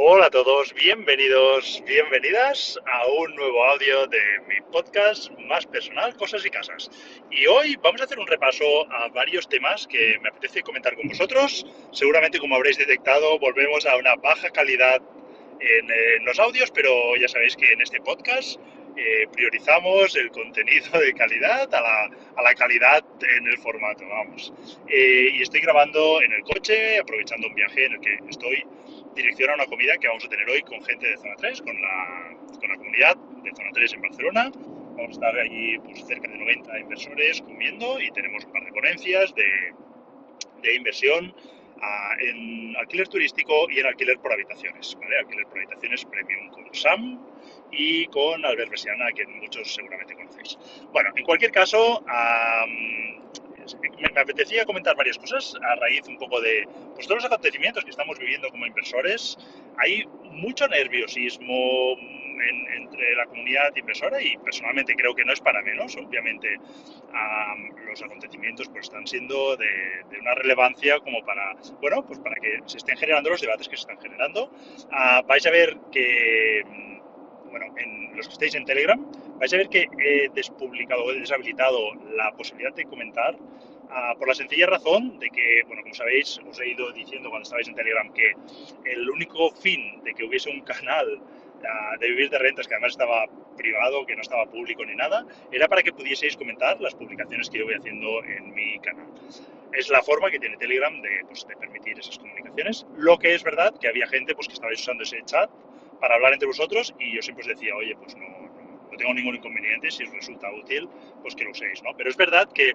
Hola a todos, bienvenidos, bienvenidas a un nuevo audio de mi podcast más personal, Cosas y Casas. Y hoy vamos a hacer un repaso a varios temas que me apetece comentar con vosotros. Seguramente, como habréis detectado, volvemos a una baja calidad en, en los audios, pero ya sabéis que en este podcast eh, priorizamos el contenido de calidad a la, a la calidad en el formato, vamos. Eh, y estoy grabando en el coche, aprovechando un viaje en el que estoy dirección a una comida que vamos a tener hoy con gente de Zona 3, con la, con la comunidad de Zona 3 en Barcelona. Vamos a estar allí pues, cerca de 90 inversores comiendo y tenemos un par de ponencias de, de inversión a, en alquiler turístico y en alquiler por habitaciones, ¿vale? Alquiler por habitaciones premium con SAM, y con Albert Besiana, que muchos seguramente conocéis. Bueno, en cualquier caso, me, apetecía comentar varias cosas a raíz un poco de pues, todos los acontecimientos que estamos viviendo como inversores. Hay mucho nerviosismo entre la comunidad inversora y personalmente creo que no es para menos. Obviamente los acontecimientos pues, están siendo de, una relevancia como para, bueno, pues para que se estén generando los debates que se están generando. Uh, vais a ver que bueno, en los que estéis en Telegram, vais a ver que he despublicado o he deshabilitado la posibilidad de comentar uh, por la sencilla razón de que, bueno, como sabéis, os he ido diciendo cuando estabais en Telegram que el único fin de que hubiese un canal uh, de vivir de rentas que además estaba privado, que no estaba público ni nada, era para que pudieseis comentar las publicaciones que yo voy haciendo en mi canal. Es la forma que tiene Telegram de, pues, de permitir esas comunicaciones. Lo que es verdad que había gente pues, que estabais usando ese chat para hablar entre vosotros y yo siempre os decía, oye, pues no, no, tengo ningún inconveniente, si os resulta útil, pues que lo uséis, ¿no? Pero es verdad que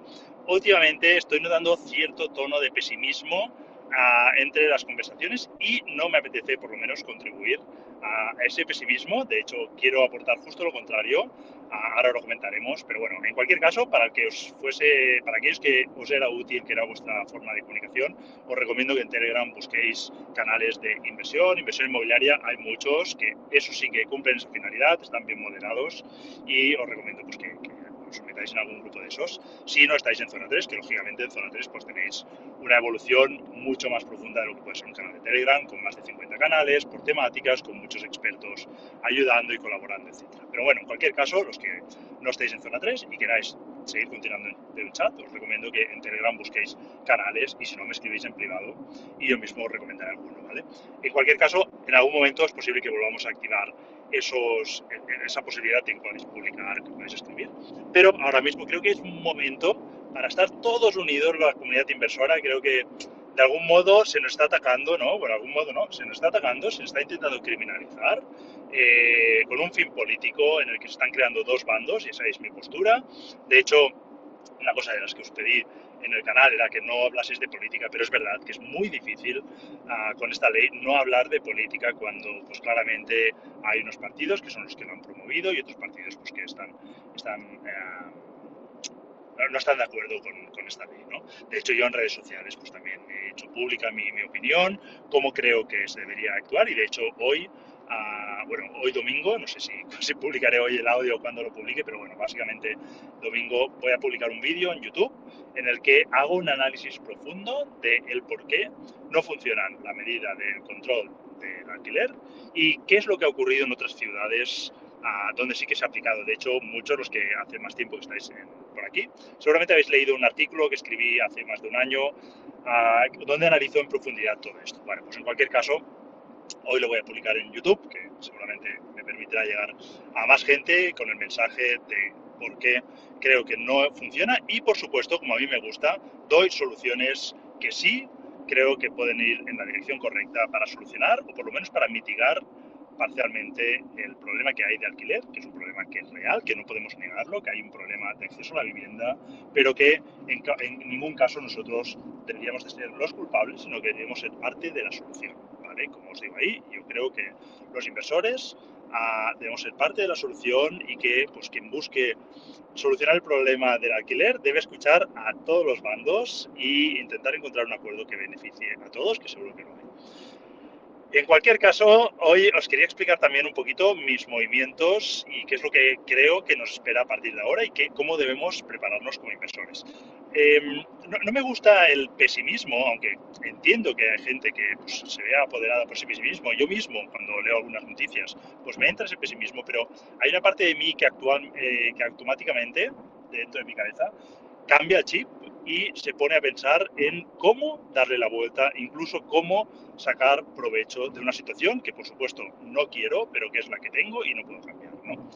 últimamente estoy notando cierto tono de pesimismo uh, entre las conversaciones y no me apetece por lo menos contribuir a ese pesimismo. De hecho, quiero aportar justo lo contrario. Ahora lo comentaremos, pero bueno, en cualquier caso, para que os fuese, para aquellos que os era útil, que era vuestra forma de comunicación, os recomiendo que en Telegram busquéis canales de inversión, inversión inmobiliaria. Hay muchos que eso sí que cumplen su finalidad, están bien moderados y os recomiendo pues, que, que os metáis en algún grupo de esos. Si no estáis en zona 3, que lógicamente en zona 3 pues tenéis una evolución mucho más profunda de lo que puede ser un canal de Telegram, con más de 50 canales, por temáticas, con muchos expertos ayudando y colaborando, etc. Pero bueno, en cualquier caso, los que no estéis en zona 3 y queráis seguir continuando en el chat, os recomiendo que en Telegram busquéis canales y si no me escribís en privado y yo mismo os recomendaré alguno, ¿vale? En cualquier caso, en algún momento es posible que volvamos a activar esos, esa posibilidad que podáis publicar, que podáis escribir. Pero ahora mismo creo que es un momento para estar todos unidos, la comunidad inversora, creo que de algún modo se nos está atacando, ¿no? Por algún modo no, se nos está atacando, se está intentando criminalizar eh, con un fin político en el que se están creando dos bandos, y esa es mi postura. De hecho, una cosa de las que os pedí en el canal era que no hablaseis de política, pero es verdad que es muy difícil uh, con esta ley no hablar de política cuando pues claramente hay unos partidos que son los que lo han promovido y otros partidos pues que están, están uh, no están de acuerdo con, con, esta ley. ¿no? De hecho, yo en redes sociales pues también he hecho pública mi, mi opinión, cómo creo que se debería actuar y de hecho hoy Bueno, hoy domingo, no sé si, publicaré hoy el audio o cuando lo publique, pero bueno, básicamente domingo voy a publicar un vídeo en YouTube en el que hago un análisis profundo de el por qué no funcionan la medida del control del alquiler y qué es lo que ha ocurrido en otras ciudades donde sí que se ha aplicado. De hecho, muchos los que hace más tiempo que estáis en, por aquí, seguramente habéis leído un artículo que escribí hace más de un año uh, donde analizo en profundidad todo esto. Bueno, pues en cualquier caso, Hoy lo voy a publicar en YouTube, que seguramente me permitirá llegar a más gente con el mensaje de por qué creo que no funciona y, por supuesto, como a mí me gusta, doy soluciones que sí creo que pueden ir en la dirección correcta para solucionar o por lo menos para mitigar parcialmente el problema que hay de alquiler, que es un problema que es real, que no podemos negarlo, que hay un problema de acceso a la vivienda, pero que en, ningún caso nosotros deberíamos de ser los culpables, sino que deberíamos ser parte de la solución. Como os digo ahí, yo creo que los inversores uh, debemos ser parte de la solución y que pues, quien busque solucionar el problema del alquiler debe escuchar a todos los bandos e intentar encontrar un acuerdo que beneficie a todos, que seguro que lo hay. En cualquier caso, hoy os quería explicar también un poquito mis movimientos y qué es lo que creo que nos espera a partir de ahora y que, cómo debemos prepararnos como inversores. Em, no, me gusta el pesimismo, aunque entiendo que hay gente que pues, se vea apoderada por ese pesimismo. Yo mismo, cuando leo algunas noticias, pues me entra ese pesimismo, pero hay una parte de mí que, actual, eh, que automáticamente, dentro de mi cabeza, cambia el chip y se pone a pensar en cómo darle la vuelta, incluso cómo sacar provecho de una situación que, por supuesto, no quiero, pero que es la que tengo y no puedo cambiar. ¿no?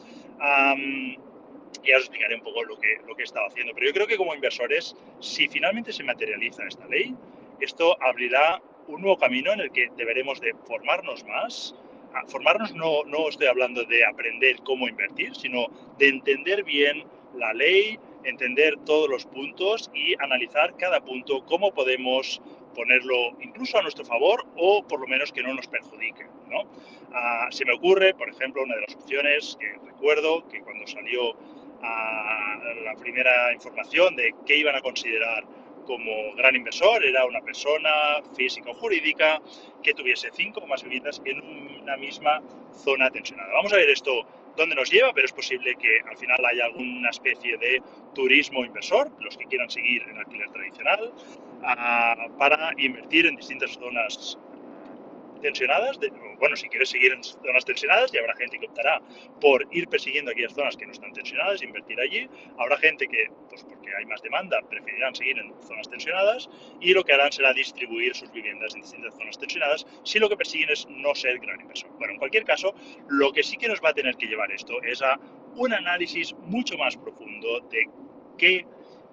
ya os explicaré un poco lo que, lo que he estado haciendo. Pero yo creo que como inversores, si finalmente se materializa esta ley, esto abrirá un nuevo camino en el que deberemos de formarnos más. Ah, formarnos no, no estoy hablando de aprender cómo invertir, sino de entender bien la ley, entender todos los puntos y analizar cada punto, cómo podemos ponerlo incluso a nuestro favor o por lo menos que no nos perjudique. ¿no? Ah, se me ocurre, por ejemplo, una de las opciones que recuerdo que cuando salió a la primera información de qué iban a considerar como gran inversor era una persona física o jurídica que tuviese cinco o más viviendas en una misma zona tensionada. Vamos a ver esto dónde nos lleva, pero es posible que al final haya alguna especie de turismo inversor, los que quieran seguir en alquiler tradicional, ah, para invertir en distintas zonas tensionadas, bueno, si quieres seguir en zonas tensionadas, y habrá gente que optará por ir persiguiendo aquellas zonas que no están tensionadas, invertir allí. Habrá gente que, pues porque hay más demanda, preferirán seguir en zonas tensionadas y lo que harán será distribuir sus viviendas en distintas zonas tensionadas si lo que persiguen es no ser gran inversor. Bueno, en cualquier caso, lo que sí que nos va a tener que llevar esto es a un análisis mucho más profundo de qué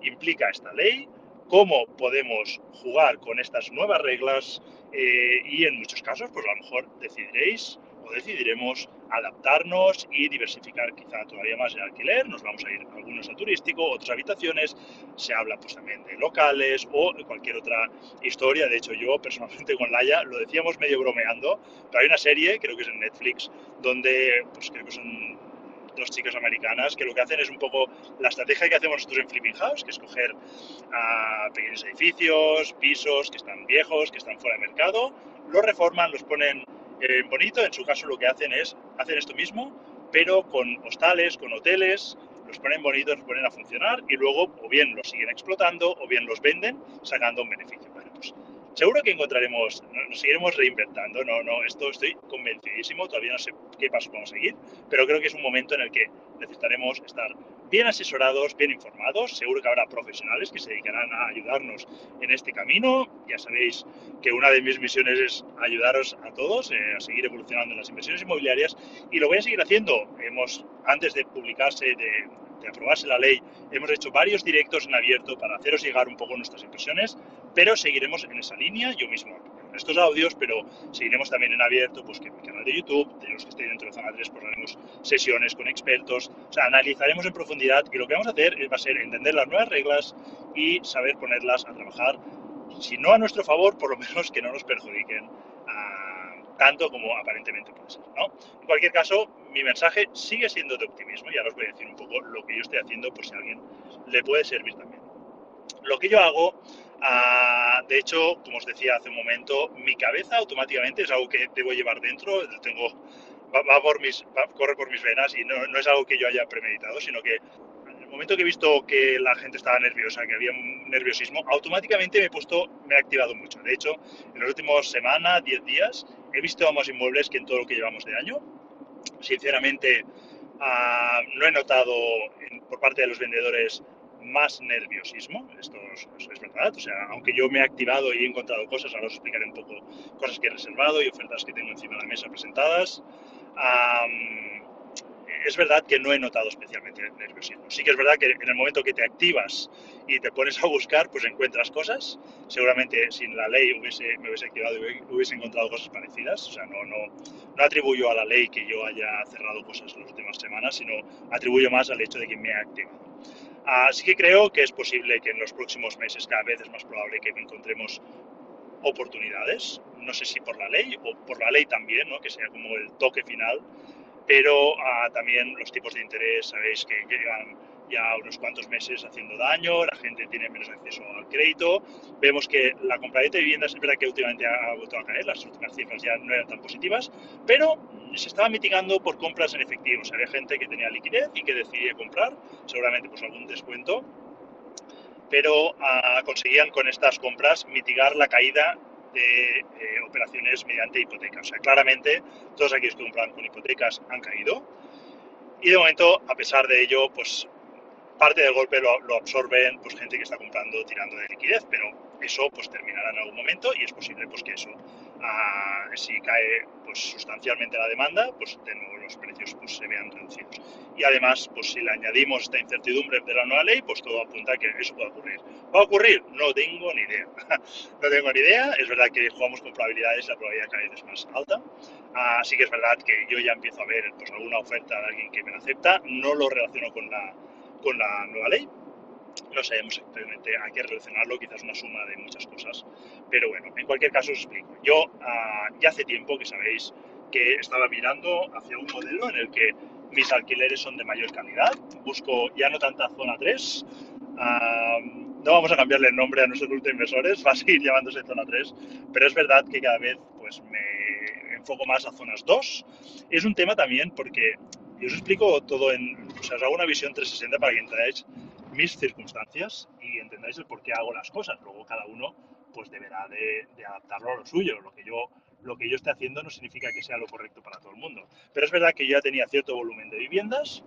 implica esta ley, cómo podemos jugar con estas nuevas reglas eh, y en muchos casos, pues a lo mejor decidiréis o decidiremos adaptarnos y diversificar quizá todavía más el alquiler. Nos vamos a ir algunos a turístico, otras habitaciones. Se habla pues también de locales o cualquier otra historia. De hecho, yo personalmente con Laia lo decíamos medio bromeando, pero hay una serie, creo que es en Netflix, donde pues creo que son dos chicas americanas que lo que hacen es un poco la estrategia que hacemos nosotros en Flipping House, que es coger pequeños edificios, pisos que están viejos, que están fuera de mercado, los reforman, los ponen bonito, en su caso lo que hacen es hacer esto mismo, pero con hostales, con hoteles, los ponen bonitos, los ponen a funcionar y luego o bien los siguen explotando o bien los venden sacando un beneficio. Seguro que encontraremos, nos seguiremos reinventando, no, no, esto estoy convencidísimo, todavía no sé qué paso vamos a seguir, pero creo que es un momento en el que necesitaremos estar bien asesorados, bien informados, seguro que habrá profesionales que se dedicarán a ayudarnos en este camino, ya sabéis que una de mis misiones es ayudaros a todos eh, a seguir evolucionando en las inversiones inmobiliarias y lo voy a seguir haciendo, hemos, antes de publicarse, de de aprobarse la ley, hemos hecho varios directos en abierto para haceros llegar un poco nuestras impresiones, pero seguiremos en esa línea, yo mismo estos audios, pero seguiremos también en abierto, pues que en mi canal de YouTube, de los que estén dentro de Zona 3, pues haremos sesiones con expertos, o sea, analizaremos en profundidad y lo que vamos a hacer va a ser entender las nuevas reglas y saber ponerlas a trabajar, si no a nuestro favor, por lo menos que no nos perjudiquen tanto como aparentemente puede ser. ¿no? En cualquier caso, mi mensaje sigue siendo de optimismo y ahora os voy a decir un poco lo que yo estoy haciendo por si a alguien le puede servir también. Lo que yo hago, ah, de hecho, como os decía hace un momento, mi cabeza automáticamente es algo que debo llevar dentro, tengo, va, por mis, corre por mis venas y no, es algo que yo haya premeditado, sino que en el momento que he visto que la gente estaba nerviosa, que había un nerviosismo, automáticamente me he puesto, me he activado mucho. De hecho, en las últimas semanas, 10 días, he visto más inmuebles que en todo lo que llevamos de año. Sinceramente, ah, no he notado por parte de los vendedores más nerviosismo, esto es, verdad, o sea, aunque yo me he activado y he encontrado cosas, ahora os explicaré un poco cosas que he reservado y ofertas que tengo encima de la mesa presentadas es verdad que no he notado especialmente nerviosismo. Sí que es verdad que en el momento que te activas y te pones a buscar, pues encuentras cosas. Seguramente sin la ley hubiese, me hubiese activado y hubiese encontrado cosas parecidas. O sea, no, no, no atribuyo a la ley que yo haya cerrado cosas en las últimas semanas, sino atribuyo más al hecho de que me he activado. Así que creo que es posible que en los próximos meses cada vez es más probable que encontremos oportunidades, no sé si por la ley o por la ley también, ¿no? que sea como el toque final pero ah, también los tipos de interés, sabéis que llegan ya unos cuantos meses haciendo daño, la gente tiene menos acceso al crédito, vemos que la compra de viviendas es verdad que últimamente ha, vuelto a caer, las últimas cifras ya no eran tan positivas, pero se estaba mitigando por compras en efectivo, o había gente que tenía liquidez y que decidía comprar, seguramente pues algún descuento, pero ah, conseguían con estas compras mitigar la caída de eh, operaciones mediante hipotecas. O sea, claramente todos aquellos que compran con hipotecas han caído. Y de momento, a pesar de ello, pues parte del golpe lo, absorben pues gente que está comprando tirando de liquidez, pero eso pues terminará en algún momento y es posible pues que eso ah, si cae pues sustancialmente la demanda pues de nuevo los precios pues se vean reducidos. Y además pues si le añadimos esta incertidumbre de la nueva ley pues todo apunta a que eso pueda ocurrir. ¿va a ocurrir? no tengo ni idea. No tengo ni idea. Es verdad que jugamos con probabilidades la probabilidad de caer es más alta. Así que es verdad que yo ya empiezo a ver pues alguna oferta de alguien que me la acepta. No lo relaciono con la con la nueva ley. No sabemos exactamente a qué relacionarlo, quizás una suma de muchas cosas. Pero bueno, en cualquier caso os explico. Yo ah, ya hace tiempo que sabéis que estaba mirando hacia un modelo en el que mis alquileres son de mayor calidad. Busco ya no tanta zona 3. Ah, no vamos a cambiarle el nombre a nuestro grupo de inversores, va a seguir llamándose zona 3, pero es verdad que cada vez pues, me enfoco más a zonas 2. Es un tema también porque yo os explico todo en, o sea, os hago una visión 360 para que entendáis mis circunstancias y entendáis el por qué hago las cosas. Luego cada uno pues deberá de, adaptarlo a lo suyo. Lo que yo lo que yo esté haciendo no significa que sea lo correcto para todo el mundo. Pero es verdad que yo ya tenía cierto volumen de viviendas,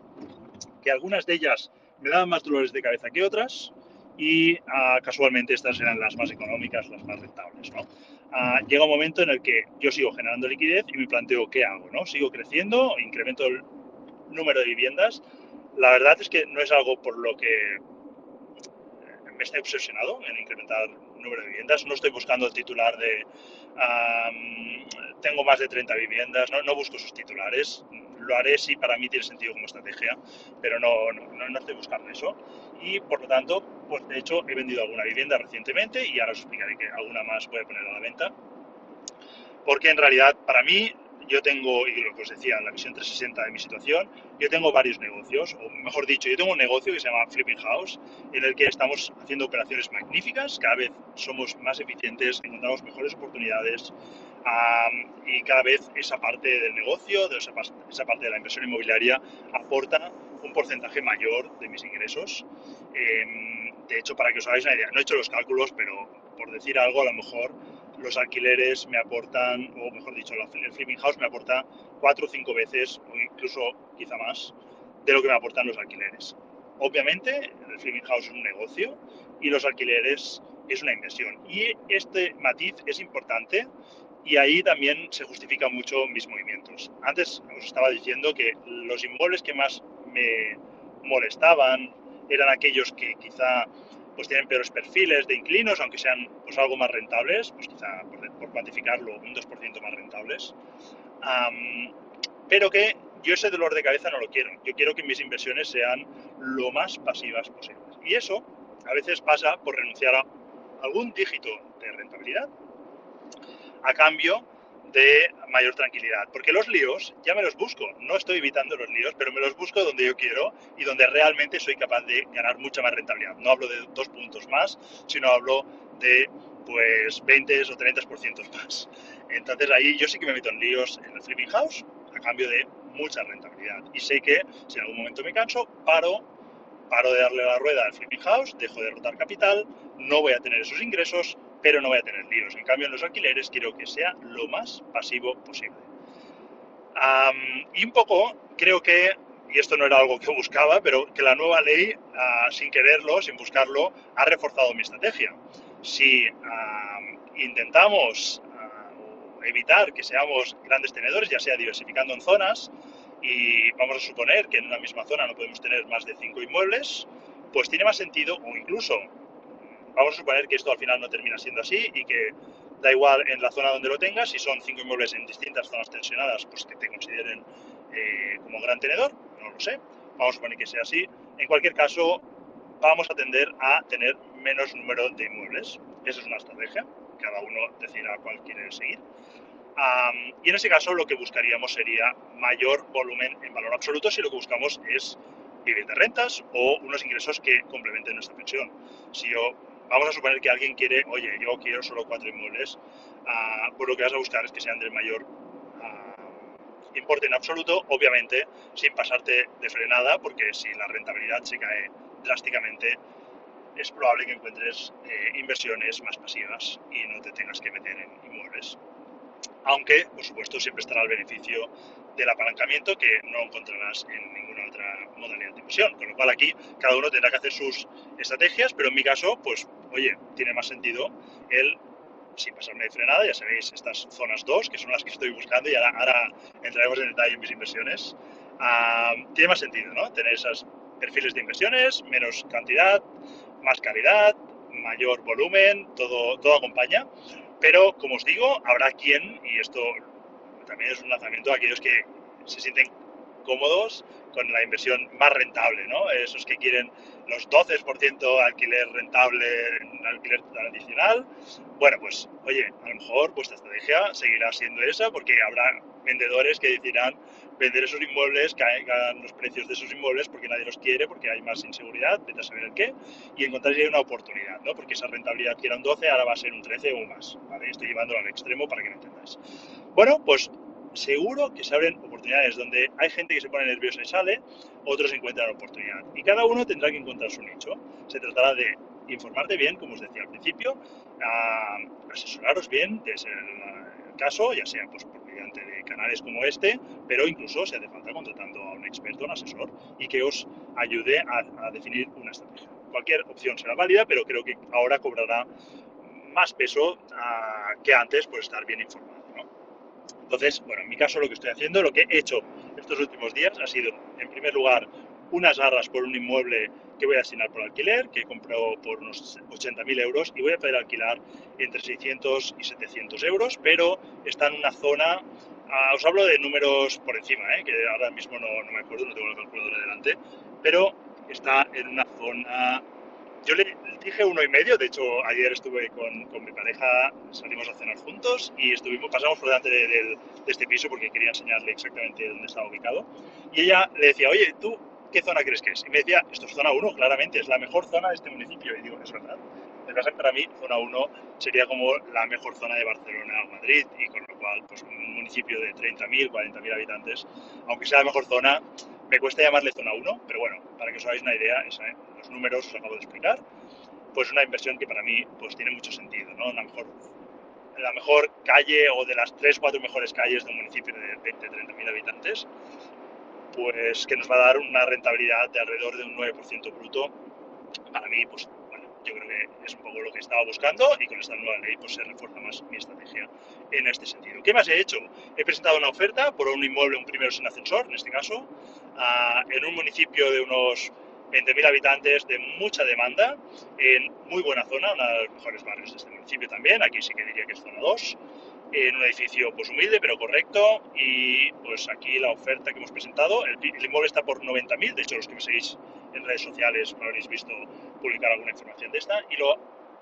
que algunas de ellas me daban más dolores de cabeza que otras y ah, casualmente estas eran las más económicas, las más rentables. ¿no? Ah, llega un momento en el que yo sigo generando liquidez y me planteo qué hago. ¿no? Sigo creciendo, incremento el, número de viviendas, la verdad es que no es algo por lo que me esté obsesionado en incrementar el número de viviendas. No estoy buscando el titular de tengo más de 30 viviendas, no, no, busco esos titulares. Lo haré si para mí tiene sentido como estrategia, pero no, no, no, estoy buscando eso. Y por lo tanto, pues de hecho he vendido alguna vivienda recientemente y ahora os explicaré que alguna más voy a poner a la venta. Porque en realidad para mí yo tengo, y lo que os decía, la visión 360 de mi situación, yo tengo varios negocios, o mejor dicho, yo tengo un negocio que se llama Flipping House, en el que estamos haciendo operaciones magníficas, cada vez somos más eficientes, encontramos mejores oportunidades y cada vez esa parte del negocio, de esa, parte de la inversión inmobiliaria, aporta un porcentaje mayor de mis ingresos. Em, de hecho, para que os hagáis una idea, no he hecho los cálculos, pero por decir algo, a lo mejor los alquileres me aportan, o mejor dicho, el flipping house me aporta cuatro o cinco veces, o incluso quizá más, de lo que me aportan los alquileres. Obviamente, el flipping house es un negocio y los alquileres es una inversión. Y este matiz es importante y ahí también se justifican mucho mis movimientos. Antes os estaba diciendo que los inmuebles que más me molestaban eran aquellos que quizá pues tienen peores perfiles de inclinos, aunque sean pues, algo más rentables, pues quizá por, cuantificarlo un 2% más rentables. pero que yo ese dolor de cabeza no lo quiero. Yo quiero que mis inversiones sean lo más pasivas posibles. Y eso a veces pasa por renunciar a algún dígito de rentabilidad a cambio de mayor tranquilidad. Porque los líos ya me los busco. No estoy evitando los líos, pero me los busco donde yo quiero y donde realmente soy capaz de ganar mucha más rentabilidad. No hablo de dos puntos más, sino hablo de pues 20 o 30% más. Entonces ahí yo sí que me meto en líos en el flipping house a cambio de mucha rentabilidad. Y sé que si en algún momento me canso, paro, paro de darle la rueda al flipping house, dejo de rotar capital, no voy a tener esos ingresos pero no voy a tener líos. En cambio, en los alquileres quiero que sea lo más pasivo posible. y un poco, creo que, y esto no era algo que buscaba, pero que la nueva ley, ah, sin quererlo, sin buscarlo, ha reforzado mi estrategia. Si intentamos ah, evitar que seamos grandes tenedores, ya sea diversificando en zonas, y vamos a suponer que en una misma zona no podemos tener más de cinco inmuebles, pues tiene más sentido, o incluso vamos a suponer que esto al final no termina siendo así y que da igual en la zona donde lo tengas, si son cinco inmuebles en distintas zonas tensionadas, pues que te consideren eh, como gran tenedor, no lo sé, vamos a suponer que sea así. En cualquier caso, vamos a tender a tener menos número de inmuebles. Esa es una estrategia, cada uno decidirá cuál quiere seguir. y en ese caso lo que buscaríamos sería mayor volumen en valor absoluto si lo que buscamos es vivir de rentas o unos ingresos que complementen nuestra pensión. Si yo vamos a suponer que alguien quiere, oye, yo quiero solo cuatro inmuebles, uh, pues lo que vas a buscar es que sean del mayor uh, importe en absoluto, obviamente sin pasarte de frenada, porque si la rentabilidad se cae drásticamente, es probable que encuentres eh, inversiones más pasivas y no te tengas que meter en inmuebles. Aunque, por supuesto, siempre estará el beneficio del apalancamiento que no encontrarás en ninguna otra modalidad de inversión. Con lo cual aquí cada uno tendrá que hacer sus estrategias, pero en mi caso, pues, oye, tiene más sentido el sin pasarme de frenada, ya sabéis, estas zonas 2, que son las que estoy buscando y ahora, entraremos en detalle en mis inversiones, ah, tiene más sentido, ¿no? Tener esos perfiles de inversiones, menos cantidad, más calidad, mayor volumen, todo, todo acompaña. Pero, como os digo, habrá quien, y esto también es un lanzamiento a aquellos que se sienten cómodos con la inversión más rentable, ¿no? Esos que quieren los 12% alquiler rentable en alquiler tradicional. Bueno, pues oye, a lo mejor vuestra estrategia seguirá siendo esa porque habrá vendedores que decidirán vender esos inmuebles, hagan los precios de esos inmuebles porque nadie los quiere, porque hay más inseguridad, vete a saber el qué, y encontraréis una oportunidad, ¿no? Porque esa rentabilidad que era un 12 ahora va a ser un 13 o más, ¿vale? Estoy llevándolo al extremo para que me entendáis. Bueno, pues seguro que se abren oportunidades donde hay gente que se pone nerviosa y sale, otros encuentran oportunidad. Y cada uno tendrá que encontrar su nicho. Se tratará de informarte bien, como os decía al principio, asesoraros bien, de el caso, ya sea pues, mediante de canales como este, pero incluso si hace falta contratando a un experto, un asesor, y que os ayude a, definir una estrategia. Cualquier opción será válida, pero creo que ahora cobrará más peso ah, que antes por estar bien informado. Entonces, bueno, en mi caso lo que estoy haciendo, lo que he hecho estos últimos días ha sido, en primer lugar, unas garras por un inmueble que voy a asignar por alquiler, que he comprado por unos 80.000 euros y voy a poder alquilar entre 600 y 700 euros, pero está en una zona, ah, os hablo de números por encima, ¿eh? que ahora mismo no, no, me acuerdo, no tengo la calculadora delante, pero está en una zona yo le dije uno y medio, de hecho ayer estuve con, con, mi pareja, salimos a cenar juntos y estuvimos, pasamos por delante de, este piso porque quería enseñarle exactamente dónde estaba ubicado. Y ella le decía, oye, ¿tú qué zona crees que es? Y me decía, esto es zona 1, claramente, es la mejor zona de este municipio. Y digo, es verdad. De verdad, para mí, zona 1 sería como la mejor zona de Barcelona o Madrid y con lo cual, pues un municipio de 30.000, 40.000 habitantes, aunque sea la mejor zona, me cuesta llamarle zona 1, pero bueno, para que os hagáis una idea, los números os acabo de explicar, pues una inversión que para mí pues tiene mucho sentido, ¿no? La mejor, la mejor calle o de las 3, 4 mejores calles de un municipio de 20, 30 mil habitantes, pues que nos va a dar una rentabilidad de alrededor de un 9% bruto. Para mí, pues yo creo que es un poco lo que estaba buscando y con esta nueva ley pues se refuerza más mi estrategia en este sentido. ¿Qué más he hecho? He presentado una oferta por un inmueble, un primero sin ascensor, en este caso, en un municipio de unos 20.000 habitantes de mucha demanda, en muy buena zona, uno de los mejores barrios de este municipio también, aquí sí que diría que es zona 2, en un edificio pues humilde pero correcto y pues aquí la oferta que hemos presentado, el, inmueble está por 90.000, de hecho los que me seguís en redes sociales me habréis visto publicar alguna información de esta y lo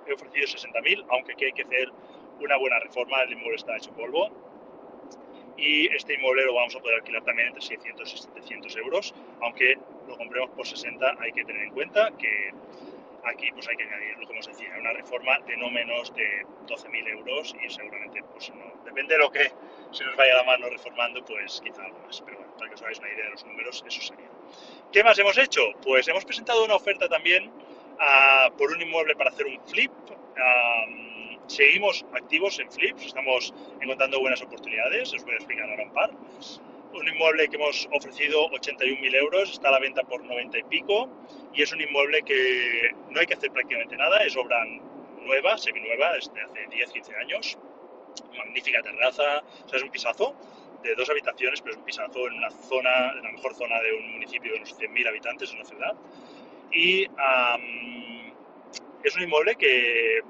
he ofrecido 60.000, aunque aquí hay que hacer una buena reforma, el inmueble está hecho polvo y este inmueble lo vamos a poder alquilar también entre 600 y 700 euros, aunque lo compremos por 60 hay que tener en cuenta que aquí pues hay que añadir que hemos decía, una reforma de no menos de 12.000 euros y seguramente pues no, depende de lo que se nos vaya la mano reformando pues quizá algo más, pero bueno, para que os hagáis una idea de los números eso sería. ¿Qué más hemos hecho? Pues hemos presentado una oferta también uh, por un inmueble para hacer un flip. Seguimos activos en flips, estamos encontrando buenas oportunidades, os voy a explicar ahora un par un inmueble que hemos ofrecido 81.000 euros, está a la venta por 90 y pico y es un inmueble que no hay que hacer prácticamente nada, es obra nueva, seminueva, desde hace 10-15 años, magnífica terraza, o sea, es un pisazo de dos habitaciones, pero es un pisazo en una zona, en la mejor zona de un municipio de unos 100.000 habitantes, en una ciudad. Y es un inmueble que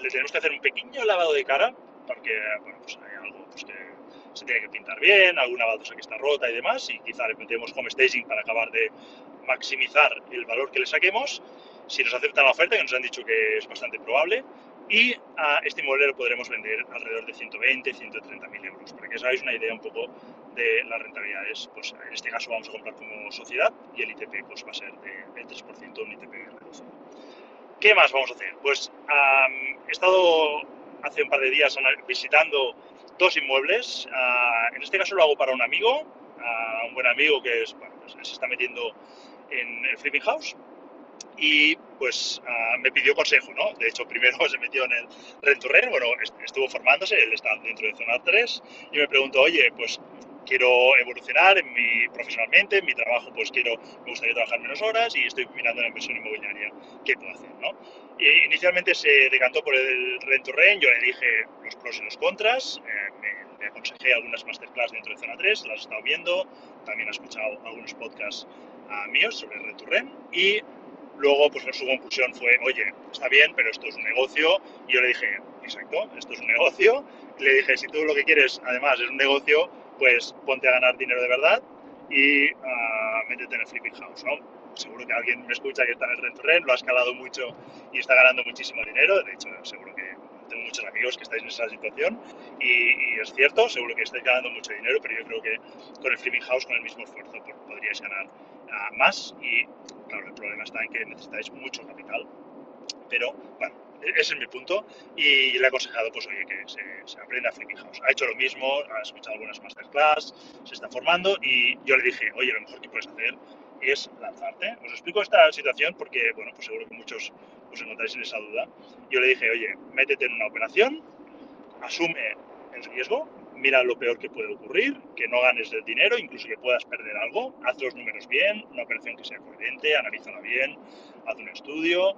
le tenemos que hacer un pequeño lavado de cara, porque pues hay algo pues, que se tiene que pintar bien, alguna baldosa que está rota y demás, y quizá le metemos home staging para acabar de maximizar el valor que le saquemos, si nos aceptan la oferta, que nos han dicho que es bastante probable, y a este inmueble lo podremos vender alrededor de 120, 130 mil euros, para que os hagáis una idea un poco de las rentabilidades. Pues en este caso vamos a comprar como sociedad y el ITP pues, va a ser de 3%, un ITP reducido. ¿Qué más vamos a hacer? Pues he estado hace un par de días visitando dos inmuebles. Ah, en este caso lo hago para un amigo, un buen amigo que es, pues, se está metiendo en el Flipping House. y pues ah, me pidió consejo, ¿no? De hecho, primero se metió en el Rent, bueno, estuvo formándose, él está dentro de Zona 3 y me preguntó, oye, pues quiero evolucionar en mi, profesionalmente, en mi trabajo pues quiero, me gustaría trabajar menos horas y estoy mirando la inversión inmobiliaria, ¿qué puedo hacer? ¿no? Y inicialmente se decantó por el rent to rent, yo le dije los pros y los contras, eh, me, aconsejé algunas masterclass dentro de Zona 3, las he estado viendo, también he escuchado algunos podcasts uh, míos sobre rent to rent y luego pues su conclusión fue, oye, está bien, pero esto es un negocio y yo le dije, exacto, esto es un negocio, le dije, si tú lo que quieres además es un negocio, pues ponte a ganar dinero de verdad y uh, métete en el flipping house, ¿no? Seguro que alguien me escucha que está en el rent rent, lo ha escalado mucho y está ganando muchísimo dinero, de hecho seguro que tengo muchos amigos que estáis en esa situación y, es cierto, seguro que estáis ganando mucho dinero, pero yo creo que con el flipping house, con el mismo esfuerzo, podríais ganar uh, más y claro, el problema está en que necesitáis mucho capital, pero bueno, ese es mi punto y le he aconsejado, pues oye, que se, aprenda Flipping House. Ha hecho lo mismo, ha escuchado algunas masterclass, se está formando y yo le dije, oye, lo mejor que puedes hacer es lanzarte. Os explico esta situación porque, bueno, pues seguro que muchos os encontráis en esa duda. Yo le dije, oye, métete en una operación, asume el riesgo, mira lo peor que puede ocurrir, que no ganes el dinero, incluso que puedas perder algo, haz los números bien, una operación que sea coherente, analízala bien, haz un estudio,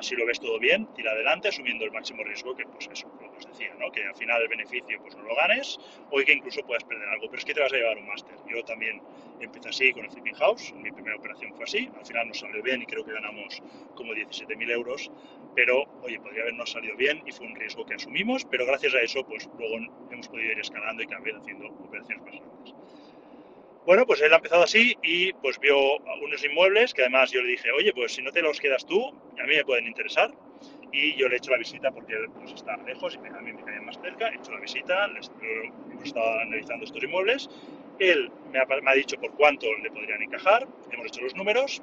si lo ves todo bien, tira adelante asumiendo el máximo riesgo que, pues eso, que os decía, ¿no? que al final el beneficio pues no lo ganes o que incluso puedas perder algo, pero es que te vas a llevar un máster. Yo también empecé así con el Flipping House, mi primera operación fue así, al final nos salió bien y creo que ganamos como 17.000 euros, pero oye, podría habernos salido bien y fue un riesgo que asumimos, pero gracias a eso pues luego hemos podido ir escalando y cambiar haciendo operaciones más grandes. Bueno, pues él ha empezado así y pues vio unos inmuebles que además yo le dije, oye, pues si no te los quedas tú, a mí me pueden interesar. Y yo le he hecho la visita porque pues, está lejos y a mí me caía más cerca. He hecho la visita, hemos estado analizando estos inmuebles. Él me ha, me ha, dicho por cuánto le podrían encajar. Hemos hecho los números.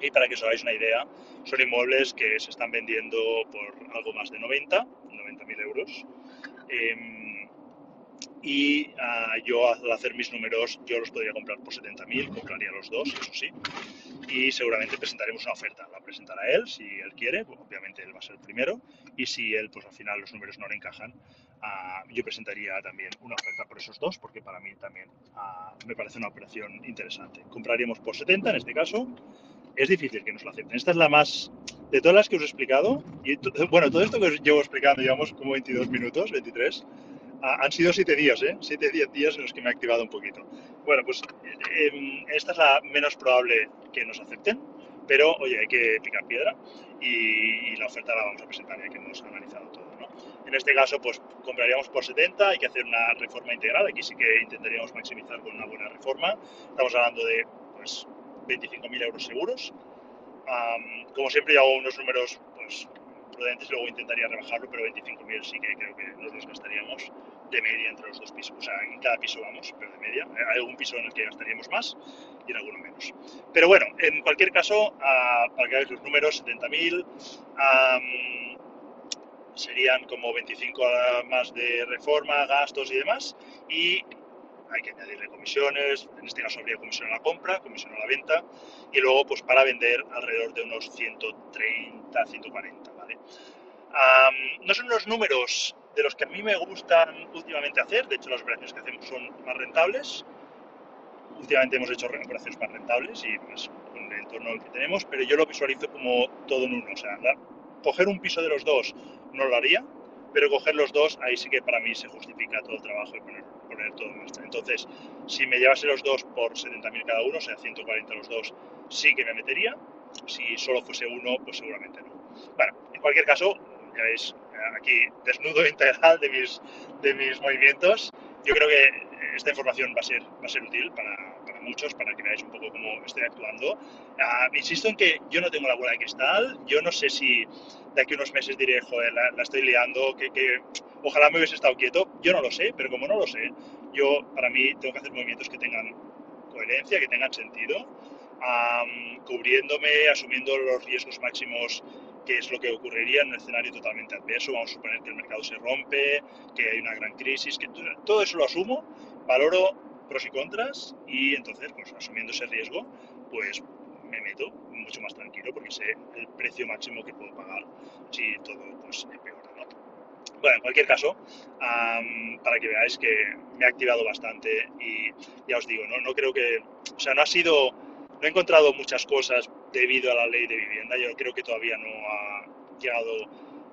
Y para que os hagáis una idea, son inmuebles que se están vendiendo por algo más de 90, 90.000 euros. Eh, y ah, yo al hacer mis números yo los podría comprar por 70.000, compraría los dos, eso sí, y seguramente presentaremos una oferta, la presentará él si él quiere, obviamente él va a ser el primero, y si él pues al final los números no le encajan, ah, yo presentaría también una oferta por esos dos, porque para mí también ah, me parece una operación interesante. Compraríamos por 70 en este caso, es difícil que nos lo acepten. Esta es la más, de todas las que os he explicado, y bueno, todo esto que os llevo explicando, llevamos como 22 minutos, 23, han sido siete días, ¿eh? Siete, diez días en los que me he activado un poquito. Bueno, pues em, esta es la menos probable que nos acepten, pero oye, hay que picar piedra y, la oferta la vamos a presentar ya que hemos analizado todo, ¿no? En este caso, pues compraríamos por 70, hay que hacer una reforma integral, aquí sí que intentaríamos maximizar con una buena reforma. Estamos hablando de, pues, 25.000 euros seguros. como siempre, yo hago unos números, pues, prudentes, luego intentaría rebajarlo, pero 25.000 sí que creo que nos los gastaríamos de media entre los dos pisos. O sea, en cada piso vamos, pero de media. Hay algún piso en el que gastaríamos más y en alguno menos. Pero bueno, en cualquier caso, para que hagáis los números, 70.000 serían como 25 más de reforma, gastos y demás. Y hay que añadirle comisiones, en este caso habría comisión a la compra, comisión a la venta, y luego pues para vender alrededor de unos 130, 140, no son los números de los que a mí me gustan últimamente hacer, de hecho las operaciones que hacemos son más rentables, últimamente hemos hecho operaciones más rentables y pues con el entorno que tenemos, pero yo lo visualizo como todo en uno, o sea, coger un piso de los dos no lo haría, pero coger los dos, ahí sí que para mí se justifica todo el trabajo y poner, todo en. Entonces, si me llevase los dos por 70.000 cada uno, o sea, 140 los dos, sí que me metería. Si solo fuese uno, pues seguramente no. Bueno, en cualquier caso, ya veis aquí desnudo integral de mis, de mis movimientos. Yo creo que esta información va a ser, va a ser útil para, para muchos, para que veáis un poco cómo estoy actuando. Uh, insisto en que yo no tengo la bola de cristal, yo no sé si de aquí a unos meses diré, joder, la, la estoy liando, que, que, ojalá me hubiese estado quieto, yo no lo sé, pero como no lo sé, yo para mí tengo que hacer movimientos que tengan coherencia, que tengan sentido, um, cubriéndome, asumiendo los riesgos máximos que es lo que ocurriría en un escenario totalmente adverso. Vamos a suponer que el mercado se rompe, que hay una gran crisis, que todo eso lo asumo, valoro pros y contras y entonces, pues asumiendo ese riesgo, pues me meto mucho más tranquilo porque sé el precio máximo que puedo pagar si todo pues, empeora. ¿no? Bueno, en cualquier caso, para que veáis que me ha activado bastante y ya os digo, ¿no? no creo que, o sea, no ha sido, no he encontrado muchas cosas debido a la ley de vivienda, yo creo que todavía no ha llegado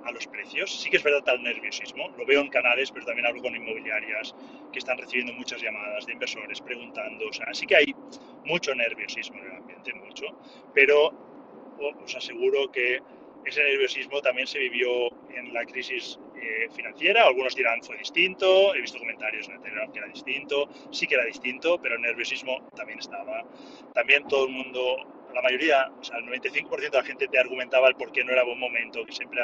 a los precios. Sí que es verdad tal nerviosismo, lo veo en canales, pero también hablo con inmobiliarias que están recibiendo muchas llamadas de inversores preguntando, o sea, sí que hay mucho nerviosismo en el ambiente, mucho, pero os aseguro que ese nerviosismo también se vivió en la crisis eh, financiera. Algunos dirán fue distinto, he visto comentarios en el Telegram que era distinto, sí que era distinto, pero el nerviosismo también estaba. También todo el mundo la mayoría, o sea, el 95% de la gente te argumentaba el por qué no era buen momento, que siempre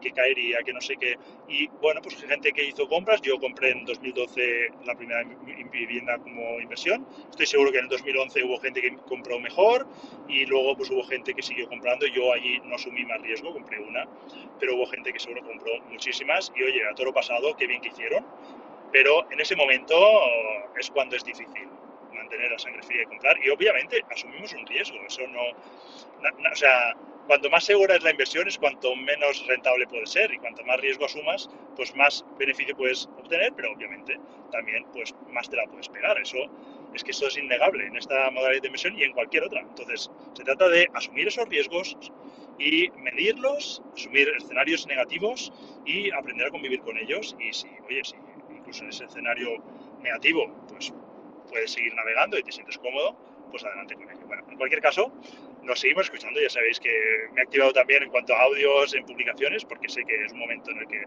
que caería, que no sé qué. Y bueno, pues gente que hizo compras, yo compré en 2012 la primera vivienda como inversión. Estoy seguro que en el 2011 hubo gente que compró mejor y luego pues hubo gente que siguió comprando. Yo allí no asumí más riesgo, compré una, pero hubo gente que seguro compró muchísimas y oye, a todo lo pasado, qué bien que hicieron. Pero en ese momento es cuando es difícil tener la sangre fría y comprar. Y obviamente asumimos un riesgo. Eso no, o sea, cuanto más segura es la inversión es cuanto menos rentable puede ser y cuanto más riesgo asumas, pues más beneficio puedes obtener, pero obviamente también pues más te la puedes pegar. Eso es que eso es innegable en esta modalidad de inversión y en cualquier otra. Entonces, se trata de asumir esos riesgos y medirlos, asumir escenarios negativos y aprender a convivir con ellos. Y si, oye, si incluso en ese escenario negativo, puedes seguir navegando y te sientes cómodo, pues adelante con ello. Bueno, en cualquier caso, nos seguimos escuchando. Ya sabéis que me he activado también en cuanto a audios en publicaciones, porque sé que es un momento en el que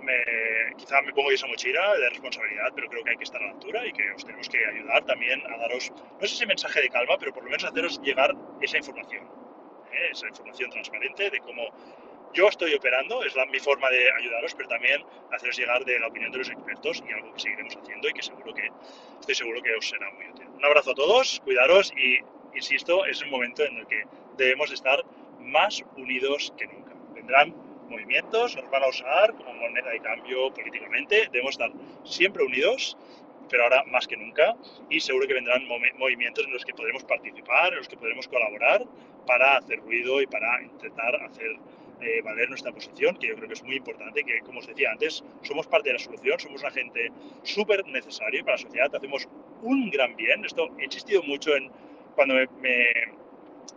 me, quizá me pongo esa mochila de responsabilidad, pero creo que hay que estar a la altura y que os tenemos que ayudar también a daros, no es ese mensaje de calma, pero por lo menos haceros llegar esa información, ¿eh? esa información transparente de cómo yo estoy operando, es la, mi forma de ayudaros, pero también haceros llegar de la opinión de los expertos y algo que seguiremos haciendo y que seguro que estoy seguro que os será muy útil. Un abrazo a todos, cuidaros y, insisto, es un momento en el que debemos estar más unidos que nunca. Vendrán movimientos, nos van a usar como moneda de cambio políticamente, debemos estar siempre unidos pero ahora más que nunca, y seguro que vendrán movimientos en los que podremos participar, en los que podremos colaborar para hacer ruido y para intentar hacer eh, valer nuestra posición, que yo creo que es muy importante, que como os decía antes, somos parte de la solución, somos un agente súper necesario para la sociedad, hacemos un gran bien. Esto he insistido mucho en cuando me,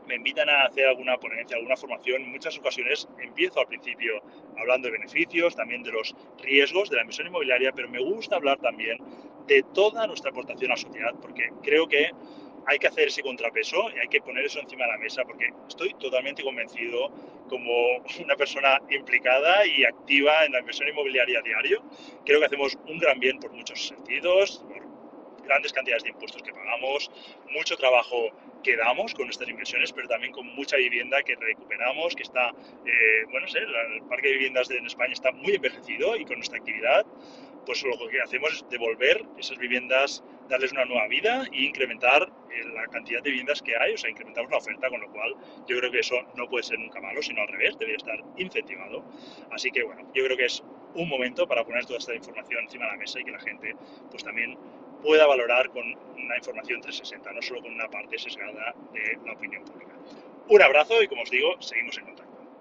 me, invitan a hacer alguna ponencia, alguna formación, en muchas ocasiones empiezo al principio hablando de beneficios, también de los riesgos de la inversión inmobiliaria, pero me gusta hablar también de toda nuestra aportación a la sociedad, porque creo que hay que hacer ese contrapeso y hay que poner eso encima de la mesa porque estoy totalmente convencido como una persona implicada y activa en la inversión inmobiliaria diario. Creo que hacemos un gran bien por muchos sentidos, por grandes cantidades de impuestos que pagamos, mucho trabajo que damos con nuestras inversiones, pero también con mucha vivienda que recuperamos, que está, eh, bueno, sé, el parque de viviendas en España está muy envejecido y con nuestra actividad pues lo que hacemos es devolver esas viviendas, darles una nueva vida e incrementar eh, la cantidad de viviendas que hay, o sea, incrementamos la oferta, con lo cual yo creo que eso no puede ser nunca malo, sino al revés, debería estar incentivado. Así que bueno, yo creo que es un momento para poner toda esta información encima de la mesa y que la gente pues también pueda valorar con una información 360, no solo con una parte sesgada de la opinión pública. Un abrazo y como os digo, seguimos en contacto.